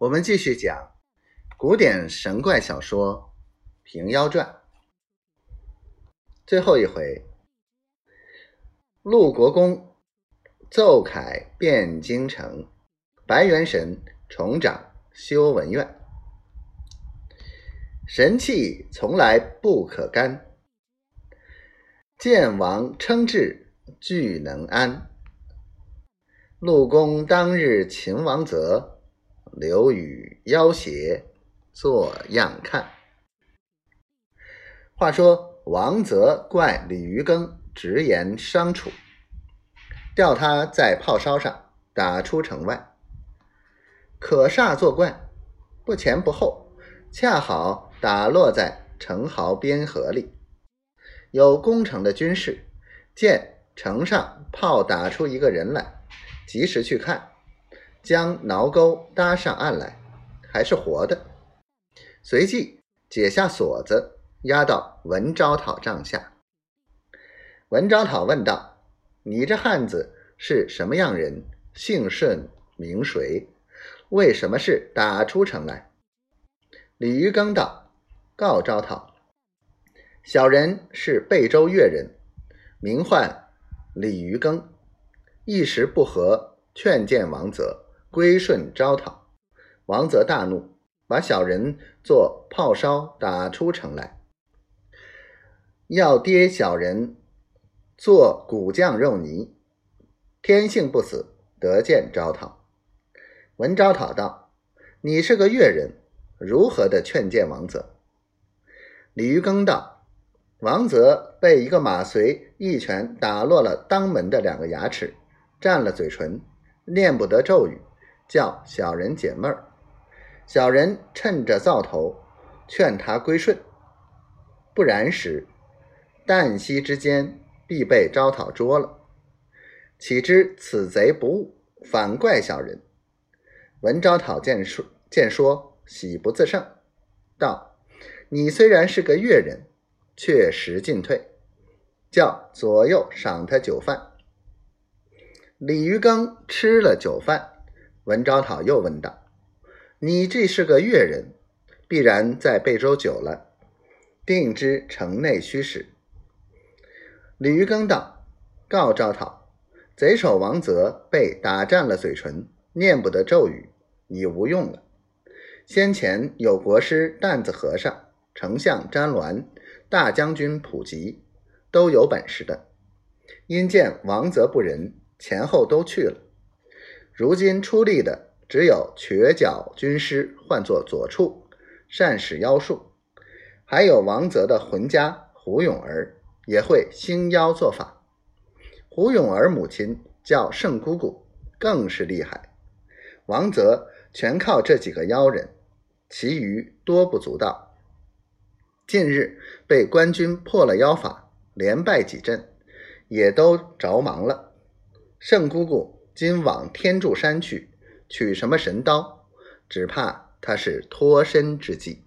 我们继续讲古典神怪小说《平妖传》最后一回，陆国公奏凯汴京城，白元神重掌修文院，神器从来不可干，建王称制俱能安。陆公当日擒王泽。刘禹要挟，做样看。话说王泽怪李渔耕直言伤楚，吊他在炮梢上打出城外。可煞作怪，不前不后，恰好打落在城壕边河里。有攻城的军士见城上炮打出一个人来，及时去看。将挠钩搭上岸来，还是活的。随即解下锁子，押到文昭讨帐下。文昭讨问道：“你这汉子是什么样人？姓甚名谁？为什么是打出城来？”李渔耕道：“告昭讨，小人是贝州越人，名唤李渔耕，一时不和，劝谏王泽。”归顺招讨，王泽大怒，把小人做炮烧打出城来，要跌小人做骨酱肉泥。天性不死，得见招讨。闻招讨道：“你是个越人，如何的劝谏王泽？”李渔耕道：“王泽被一个马随一拳打落了当门的两个牙齿，占了嘴唇，念不得咒语。”叫小人解闷儿，小人趁着灶头劝他归顺，不然时旦夕之间必被招讨捉了。岂知此贼不悟，反怪小人。闻招讨见说见说，喜不自胜，道：“你虽然是个越人，确实进退。”叫左右赏他酒饭。李渔耕吃了酒饭。文昭讨又问道：“你这是个越人，必然在贝州久了，定知城内虚实。”李渔耕道：“告昭讨，贼首王泽被打占了嘴唇，念不得咒语，已无用了。先前有国师担子和尚、丞相詹鸾、大将军普吉，都有本事的，因见王泽不仁，前后都去了。”如今出力的只有瘸脚军师，唤作左处，善使妖术；还有王泽的浑家胡永儿，也会兴妖做法。胡永儿母亲叫圣姑姑，更是厉害。王泽全靠这几个妖人，其余多不足道。近日被官军破了妖法，连败几阵，也都着忙了。圣姑姑。今往天柱山去取什么神刀？只怕他是脱身之计。